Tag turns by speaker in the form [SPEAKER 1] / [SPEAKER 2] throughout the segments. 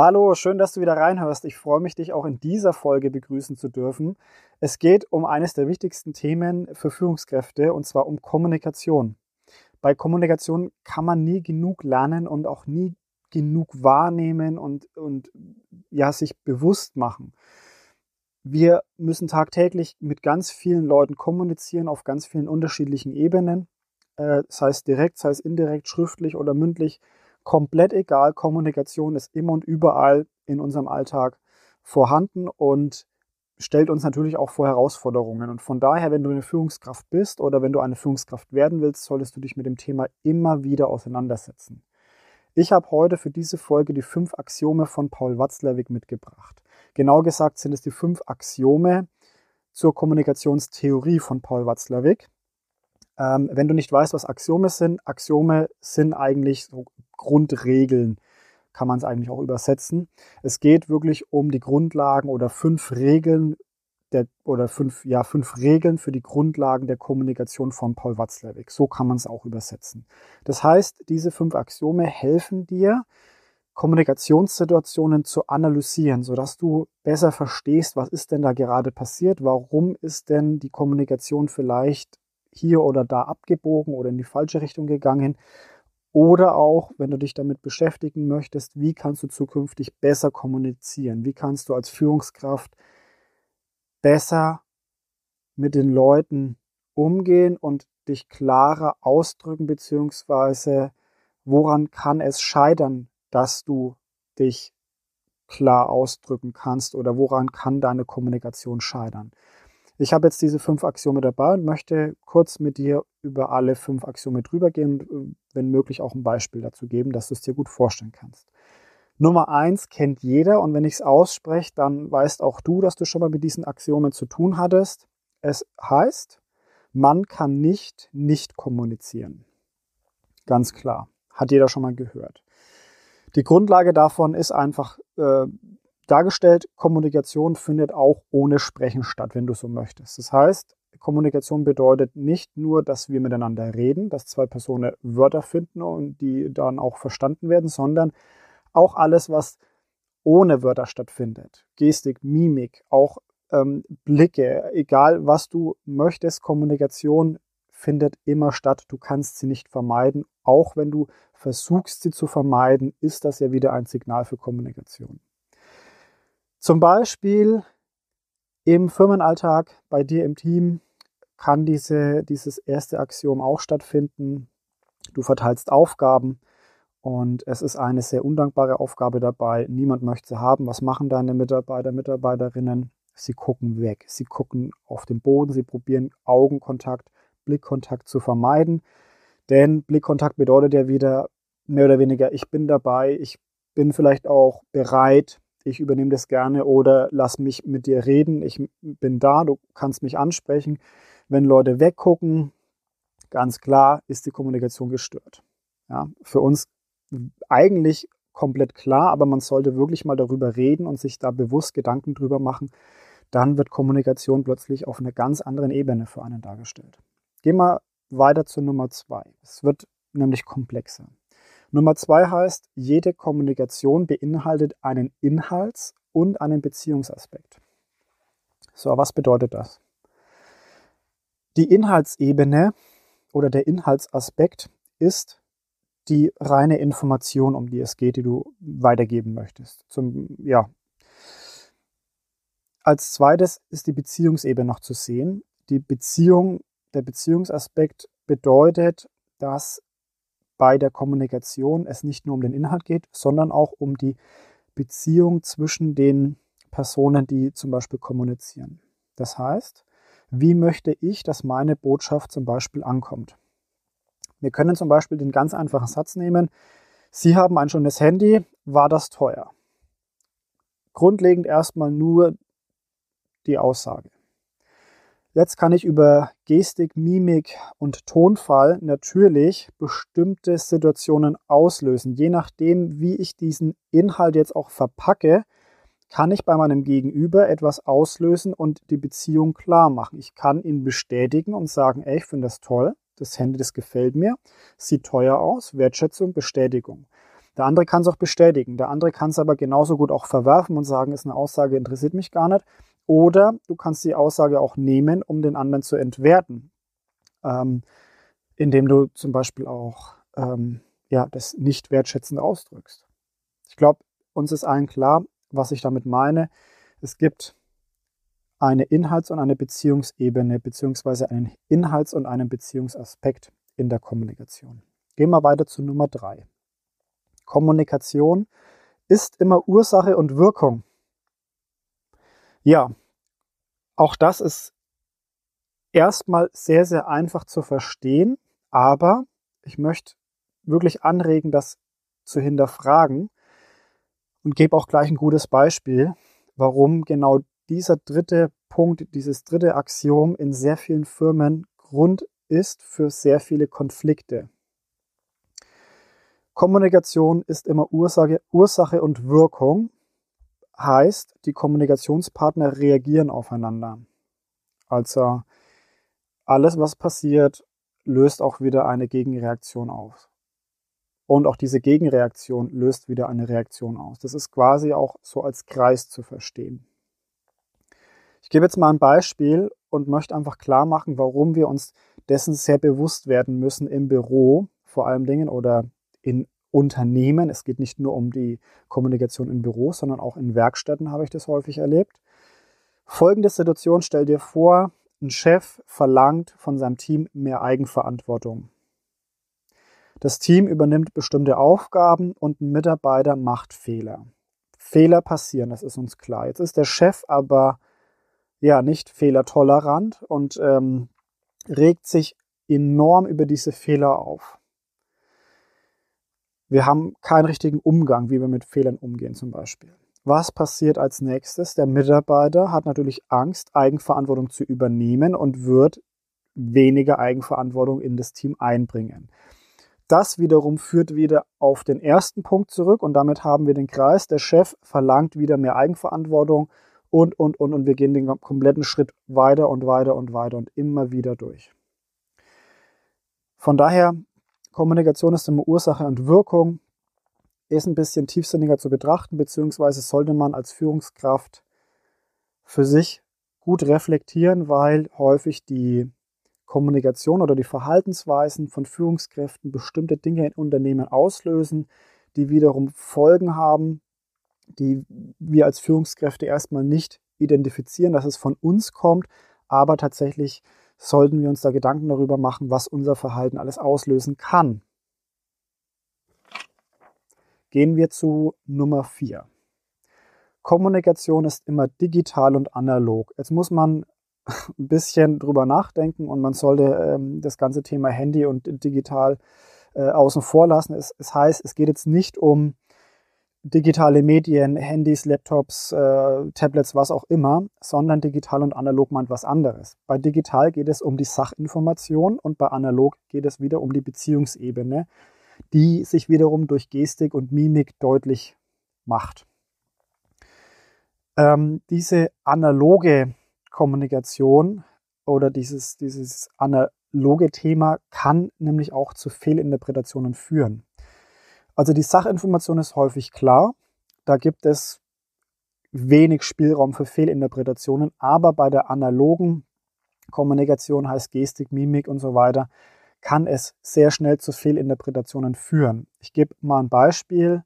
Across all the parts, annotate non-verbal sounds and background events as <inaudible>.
[SPEAKER 1] Hallo, schön, dass du wieder reinhörst. Ich freue mich, dich auch in dieser Folge begrüßen zu dürfen. Es geht um eines der wichtigsten Themen für Führungskräfte und zwar um Kommunikation. Bei Kommunikation kann man nie genug lernen und auch nie genug wahrnehmen und, und ja, sich bewusst machen. Wir müssen tagtäglich mit ganz vielen Leuten kommunizieren auf ganz vielen unterschiedlichen Ebenen, äh, sei es direkt, sei es indirekt, schriftlich oder mündlich komplett egal. Kommunikation ist immer und überall in unserem Alltag vorhanden und stellt uns natürlich auch vor Herausforderungen. Und von daher, wenn du eine Führungskraft bist oder wenn du eine Führungskraft werden willst, solltest du dich mit dem Thema immer wieder auseinandersetzen. Ich habe heute für diese Folge die fünf Axiome von Paul Watzlawick mitgebracht. Genau gesagt sind es die fünf Axiome zur Kommunikationstheorie von Paul Watzlawick. Ähm, wenn du nicht weißt, was Axiome sind, Axiome sind eigentlich so Grundregeln, kann man es eigentlich auch übersetzen. Es geht wirklich um die Grundlagen oder fünf Regeln der, oder fünf, ja, fünf Regeln für die Grundlagen der Kommunikation von Paul Watzlawick. So kann man es auch übersetzen. Das heißt, diese fünf Axiome helfen dir, Kommunikationssituationen zu analysieren, sodass du besser verstehst, was ist denn da gerade passiert, warum ist denn die Kommunikation vielleicht hier oder da abgebogen oder in die falsche Richtung gegangen. Oder auch, wenn du dich damit beschäftigen möchtest, wie kannst du zukünftig besser kommunizieren? Wie kannst du als Führungskraft besser mit den Leuten umgehen und dich klarer ausdrücken, beziehungsweise woran kann es scheitern, dass du dich klar ausdrücken kannst oder woran kann deine Kommunikation scheitern? Ich habe jetzt diese fünf Axiome dabei und möchte kurz mit dir über alle fünf Axiome drüber gehen und äh, wenn möglich auch ein Beispiel dazu geben, dass du es dir gut vorstellen kannst. Nummer eins kennt jeder und wenn ich es ausspreche, dann weißt auch du, dass du schon mal mit diesen Axiomen zu tun hattest. Es heißt, man kann nicht nicht kommunizieren. Ganz klar. Hat jeder schon mal gehört. Die Grundlage davon ist einfach, äh, dargestellt, Kommunikation findet auch ohne Sprechen statt, wenn du so möchtest. Das heißt, Kommunikation bedeutet nicht nur, dass wir miteinander reden, dass zwei Personen Wörter finden und die dann auch verstanden werden, sondern auch alles, was ohne Wörter stattfindet. Gestik, Mimik, auch ähm, Blicke, egal was du möchtest, Kommunikation findet immer statt. Du kannst sie nicht vermeiden. Auch wenn du versuchst, sie zu vermeiden, ist das ja wieder ein Signal für Kommunikation. Zum Beispiel im Firmenalltag bei dir im Team kann diese, dieses erste Axiom auch stattfinden. Du verteilst Aufgaben und es ist eine sehr undankbare Aufgabe dabei. Niemand möchte sie haben. Was machen deine Mitarbeiter, Mitarbeiterinnen? Sie gucken weg. Sie gucken auf den Boden. Sie probieren Augenkontakt, Blickkontakt zu vermeiden. Denn Blickkontakt bedeutet ja wieder mehr oder weniger, ich bin dabei, ich bin vielleicht auch bereit, ich übernehme das gerne oder lass mich mit dir reden, ich bin da, du kannst mich ansprechen. Wenn Leute weggucken, ganz klar ist die Kommunikation gestört. Ja, für uns eigentlich komplett klar, aber man sollte wirklich mal darüber reden und sich da bewusst Gedanken drüber machen. Dann wird Kommunikation plötzlich auf einer ganz anderen Ebene für einen dargestellt. Gehen wir weiter zu Nummer zwei. Es wird nämlich komplexer. Nummer zwei heißt, jede Kommunikation beinhaltet einen Inhalts- und einen Beziehungsaspekt. So, was bedeutet das? Die Inhaltsebene oder der Inhaltsaspekt ist die reine Information, um die es geht, die du weitergeben möchtest. Zum, ja. Als zweites ist die Beziehungsebene noch zu sehen. Die Beziehung, der Beziehungsaspekt bedeutet, dass bei der Kommunikation es nicht nur um den Inhalt geht, sondern auch um die Beziehung zwischen den Personen, die zum Beispiel kommunizieren. Das heißt, wie möchte ich, dass meine Botschaft zum Beispiel ankommt? Wir können zum Beispiel den ganz einfachen Satz nehmen, Sie haben ein schönes Handy, war das teuer? Grundlegend erstmal nur die Aussage. Jetzt kann ich über Gestik, Mimik und Tonfall natürlich bestimmte Situationen auslösen. Je nachdem, wie ich diesen Inhalt jetzt auch verpacke, kann ich bei meinem Gegenüber etwas auslösen und die Beziehung klar machen. Ich kann ihn bestätigen und sagen, ey, ich finde das toll, das Handy, das gefällt mir, sieht teuer aus, Wertschätzung, Bestätigung. Der andere kann es auch bestätigen. Der andere kann es aber genauso gut auch verwerfen und sagen, ist eine Aussage, interessiert mich gar nicht. Oder du kannst die Aussage auch nehmen, um den anderen zu entwerten. Ähm, indem du zum Beispiel auch ähm, ja, das nicht wertschätzend ausdrückst. Ich glaube, uns ist allen klar, was ich damit meine. Es gibt eine Inhalts- und eine Beziehungsebene, beziehungsweise einen Inhalts- und einen Beziehungsaspekt in der Kommunikation. Gehen wir weiter zu Nummer drei. Kommunikation ist immer Ursache und Wirkung. Ja, auch das ist erstmal sehr, sehr einfach zu verstehen, aber ich möchte wirklich anregen, das zu hinterfragen und gebe auch gleich ein gutes Beispiel, warum genau dieser dritte Punkt, dieses dritte Axiom in sehr vielen Firmen Grund ist für sehr viele Konflikte. Kommunikation ist immer Ursache, Ursache und Wirkung, heißt, die Kommunikationspartner reagieren aufeinander. Also alles, was passiert, löst auch wieder eine Gegenreaktion aus. Und auch diese Gegenreaktion löst wieder eine Reaktion aus. Das ist quasi auch so als Kreis zu verstehen. Ich gebe jetzt mal ein Beispiel und möchte einfach klar machen, warum wir uns dessen sehr bewusst werden müssen im Büro vor allem Dingen oder in Unternehmen. Es geht nicht nur um die Kommunikation in Büros, sondern auch in Werkstätten habe ich das häufig erlebt. Folgende Situation, stell dir vor, ein Chef verlangt von seinem Team mehr Eigenverantwortung. Das Team übernimmt bestimmte Aufgaben und ein Mitarbeiter macht Fehler. Fehler passieren, das ist uns klar. Jetzt ist der Chef aber ja nicht fehlertolerant und ähm, regt sich enorm über diese Fehler auf. Wir haben keinen richtigen Umgang, wie wir mit Fehlern umgehen zum Beispiel. Was passiert als nächstes? Der Mitarbeiter hat natürlich Angst, Eigenverantwortung zu übernehmen und wird weniger Eigenverantwortung in das Team einbringen. Das wiederum führt wieder auf den ersten Punkt zurück und damit haben wir den Kreis. Der Chef verlangt wieder mehr Eigenverantwortung und, und, und, und wir gehen den kompletten Schritt weiter und weiter und weiter und immer wieder durch. Von daher, Kommunikation ist immer Ursache und Wirkung, ist ein bisschen tiefsinniger zu betrachten, beziehungsweise sollte man als Führungskraft für sich gut reflektieren, weil häufig die Kommunikation oder die Verhaltensweisen von Führungskräften bestimmte Dinge in Unternehmen auslösen, die wiederum Folgen haben, die wir als Führungskräfte erstmal nicht identifizieren, dass es von uns kommt, aber tatsächlich sollten wir uns da Gedanken darüber machen, was unser Verhalten alles auslösen kann. Gehen wir zu Nummer 4. Kommunikation ist immer digital und analog. Jetzt muss man <laughs> ein bisschen drüber nachdenken und man sollte ähm, das ganze Thema Handy und digital äh, außen vor lassen. Es, es, heißt, es geht jetzt nicht um digitale Medien, Handys, Laptops, äh, Tablets, was auch immer, sondern digital und analog meint was anderes. Bei digital geht es um die Sachinformation und bei analog geht es wieder um die Beziehungsebene, die sich wiederum durch Gestik und Mimik deutlich macht. Ähm, diese analoge Kommunikation oder dieses, dieses analoge Thema kann nämlich auch zu Fehlinterpretationen führen. Also die Sachinformation ist häufig klar, da gibt es wenig Spielraum für Fehlinterpretationen, aber bei der analogen Kommunikation heißt Gestik, Mimik und so weiter, kann es sehr schnell zu Fehlinterpretationen führen. Ich gebe mal ein Beispiel.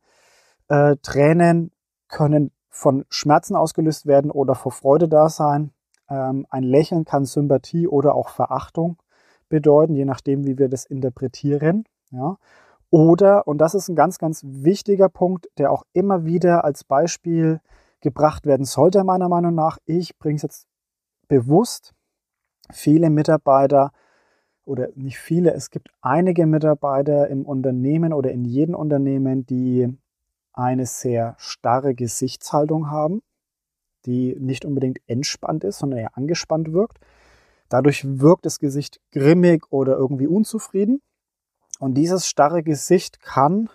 [SPEAKER 1] Äh, Tränen können von Schmerzen ausgelöst werden oder vor Freude da sein. Ähm, ein Lächeln kann Sympathie oder auch Verachtung bedeuten, je nachdem, wie wir das interpretieren. Ja. Oder, und das ist ein ganz, ganz wichtiger Punkt, der auch immer wieder als Beispiel gebracht werden sollte, meiner Meinung nach. Ich bringe es jetzt bewusst. Viele Mitarbeiter oder nicht viele, es gibt einige Mitarbeiter im Unternehmen oder in jedem Unternehmen, die eine sehr starre Gesichtshaltung haben die nicht unbedingt entspannt ist, sondern eher angespannt wirkt. Dadurch wirkt das Gesicht grimmig oder irgendwie unzufrieden. Und dieses starre Gesicht kann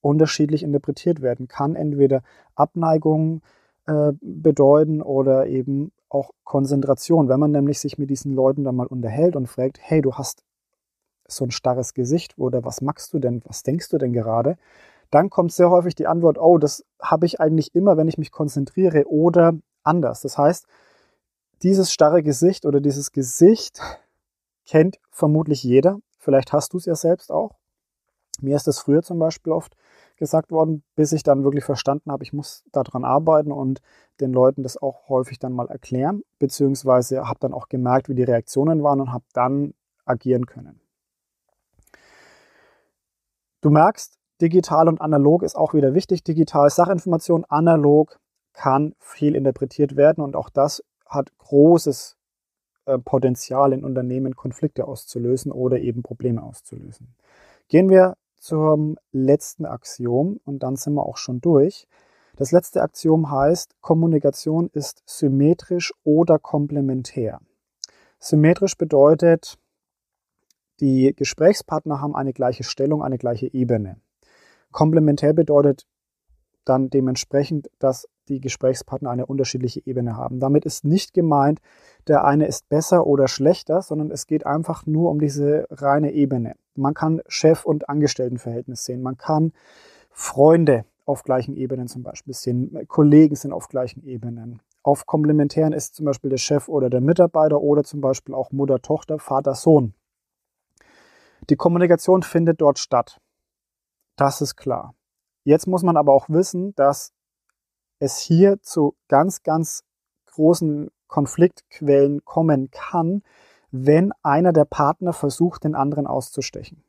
[SPEAKER 1] unterschiedlich interpretiert werden, kann entweder Abneigung äh, bedeuten oder eben auch Konzentration. Wenn man nämlich sich mit diesen Leuten dann mal unterhält und fragt, hey, du hast so ein starres Gesicht oder was machst du denn, was denkst du denn gerade, dann kommt sehr häufig die Antwort, oh, das habe ich eigentlich immer, wenn ich mich konzentriere oder anders. Das heißt, dieses starre Gesicht oder dieses Gesicht kennt vermutlich jeder. Vielleicht hast du es ja selbst auch. Mir ist das früher zum Beispiel oft gesagt worden, bis ich dann wirklich verstanden habe, ich muss daran arbeiten und den Leuten das auch häufig dann mal erklären, beziehungsweise habe dann auch gemerkt, wie die Reaktionen waren und habe dann agieren können. Du merkst, digital und analog ist auch wieder wichtig. Digital Sachinformation, analog kann viel interpretiert werden und auch das hat großes Potenzial in Unternehmen, Konflikte auszulösen oder eben Probleme auszulösen. Gehen wir zum letzten Axiom und dann sind wir auch schon durch. Das letzte Axiom heißt, Kommunikation ist symmetrisch oder komplementär. Symmetrisch bedeutet, die Gesprächspartner haben eine gleiche Stellung, eine gleiche Ebene. Komplementär bedeutet dann dementsprechend, dass die Gesprächspartner eine unterschiedliche Ebene haben. Damit ist nicht gemeint, der eine ist besser oder schlechter, sondern es geht einfach nur um diese reine Ebene. Man kann Chef- und Angestelltenverhältnis sehen. Man kann Freunde auf gleichen Ebenen zum Beispiel sehen. Kollegen sind auf gleichen Ebenen. Auf Komplementären ist zum Beispiel der Chef oder der Mitarbeiter oder zum Beispiel auch Mutter, Tochter, Vater, Sohn. Die Kommunikation findet dort statt. Das ist klar. Jetzt muss man aber auch wissen, dass es hier zu ganz, ganz großen Konfliktquellen kommen kann, wenn einer der Partner versucht, den anderen auszustechen.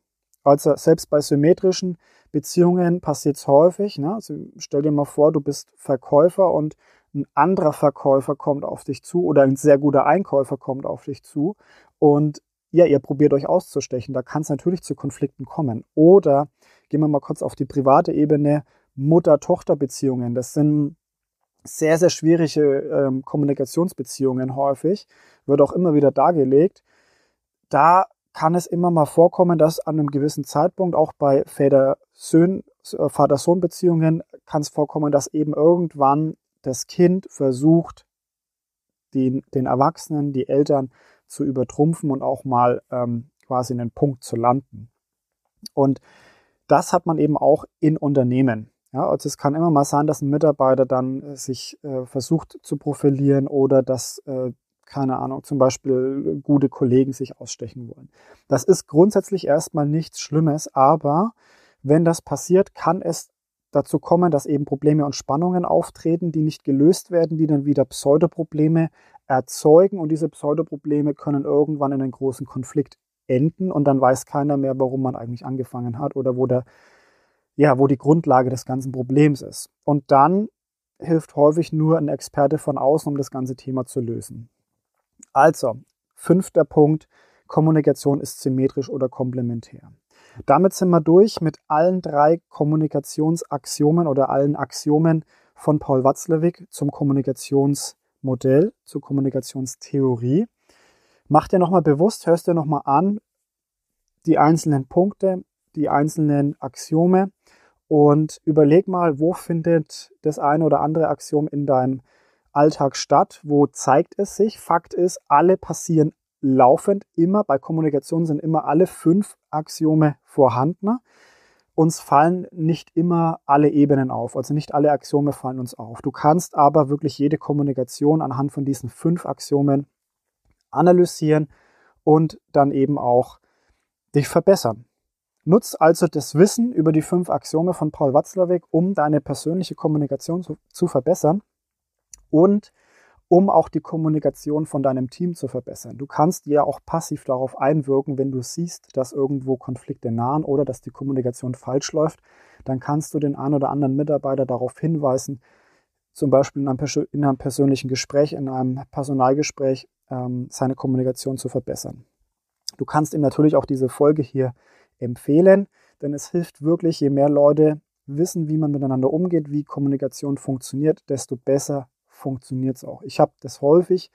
[SPEAKER 1] Also selbst bei symmetrischen Beziehungen passiert es häufig. Ne? Also stell dir mal vor, du bist Verkäufer und ein anderer Verkäufer kommt auf dich zu oder ein sehr guter Einkäufer kommt auf dich zu und ja, ihr probiert euch auszustechen. Da kann es natürlich zu Konflikten kommen. Oder gehen wir mal kurz auf die private Ebene, Mutter-Tochter-Beziehungen. Das sind sehr, sehr schwierige ähm, Kommunikationsbeziehungen häufig, wird auch immer wieder dargelegt. Da kann es immer mal vorkommen, dass an einem gewissen Zeitpunkt auch bei äh, Vater-Sohn-Beziehungen kann es vorkommen, dass eben irgendwann das Kind versucht, den, den Erwachsenen, die Eltern zu übertrumpfen und auch mal ähm, quasi einen Punkt zu landen. Und das hat man eben auch in Unternehmen. Ja, also es kann immer mal sein, dass ein Mitarbeiter dann äh, sich äh, versucht zu profilieren oder dass, äh, keine Ahnung, zum Beispiel gute Kollegen sich ausstechen wollen. Das ist grundsätzlich erstmal nichts Schlimmes, aber wenn das passiert, kann es dazu kommen, dass eben Probleme und Spannungen auftreten, die nicht gelöst werden, die dann wieder Pseudoprobleme erzeugen und diese Pseudoprobleme können irgendwann in einen großen Konflikt enden und dann weiß keiner mehr, warum man eigentlich angefangen hat oder wo der ja, wo die Grundlage des ganzen Problems ist. Und dann hilft häufig nur ein Experte von außen, um das ganze Thema zu lösen. Also, fünfter Punkt, Kommunikation ist symmetrisch oder komplementär. Damit sind wir durch mit allen drei Kommunikationsaxiomen oder allen Axiomen von Paul Watzlawick zum Kommunikationsmodell, zur Kommunikationstheorie. Mach dir nochmal bewusst, hörst dir nochmal an, die einzelnen Punkte, die einzelnen Axiome und überleg mal, wo findet das eine oder andere Axiom in deinem Alltag statt? Wo zeigt es sich? Fakt ist, alle passieren laufend immer. Bei Kommunikation sind immer alle fünf Axiome vorhanden. Uns fallen nicht immer alle Ebenen auf, also nicht alle Axiome fallen uns auf. Du kannst aber wirklich jede Kommunikation anhand von diesen fünf Axiomen analysieren und dann eben auch dich verbessern. Nutz also das Wissen über die fünf Axiome von Paul Watzlawick, um deine persönliche Kommunikation zu, zu verbessern und um auch die Kommunikation von deinem Team zu verbessern. Du kannst ja auch passiv darauf einwirken, wenn du siehst, dass irgendwo Konflikte nahen oder dass die Kommunikation falsch läuft, dann kannst du den einen oder anderen Mitarbeiter darauf hinweisen, zum Beispiel in einem, in einem persönlichen Gespräch, in einem Personalgespräch, ähm, seine Kommunikation zu verbessern. Du kannst ihm natürlich auch diese Folge hier empfehlen, denn es hilft wirklich, je mehr Leute wissen, wie man miteinander umgeht, wie Kommunikation funktioniert, desto besser funktioniert es auch. Ich habe das häufig,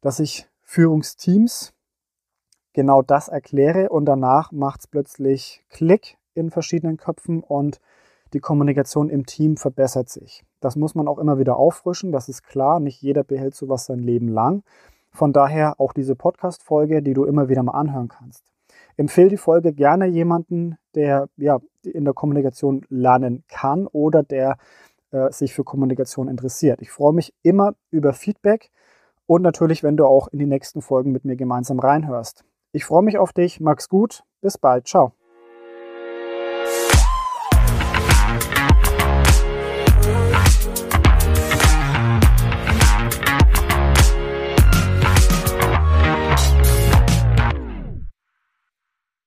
[SPEAKER 1] dass ich Führungsteams genau das erkläre und danach macht es plötzlich Klick in verschiedenen Köpfen und die Kommunikation im Team verbessert sich. Das muss man auch immer wieder auffrischen, das ist klar, nicht jeder behält sowas sein Leben lang. Von daher auch diese Podcast-Folge, die du immer wieder mal anhören kannst. Empfehle die Folge gerne jemanden, der ja in der Kommunikation lernen kann oder der äh, sich für Kommunikation interessiert. Ich freue mich immer über Feedback und natürlich, wenn du auch in die nächsten Folgen mit mir gemeinsam reinhörst. Ich freue mich auf dich, mag's gut, bis bald, ciao.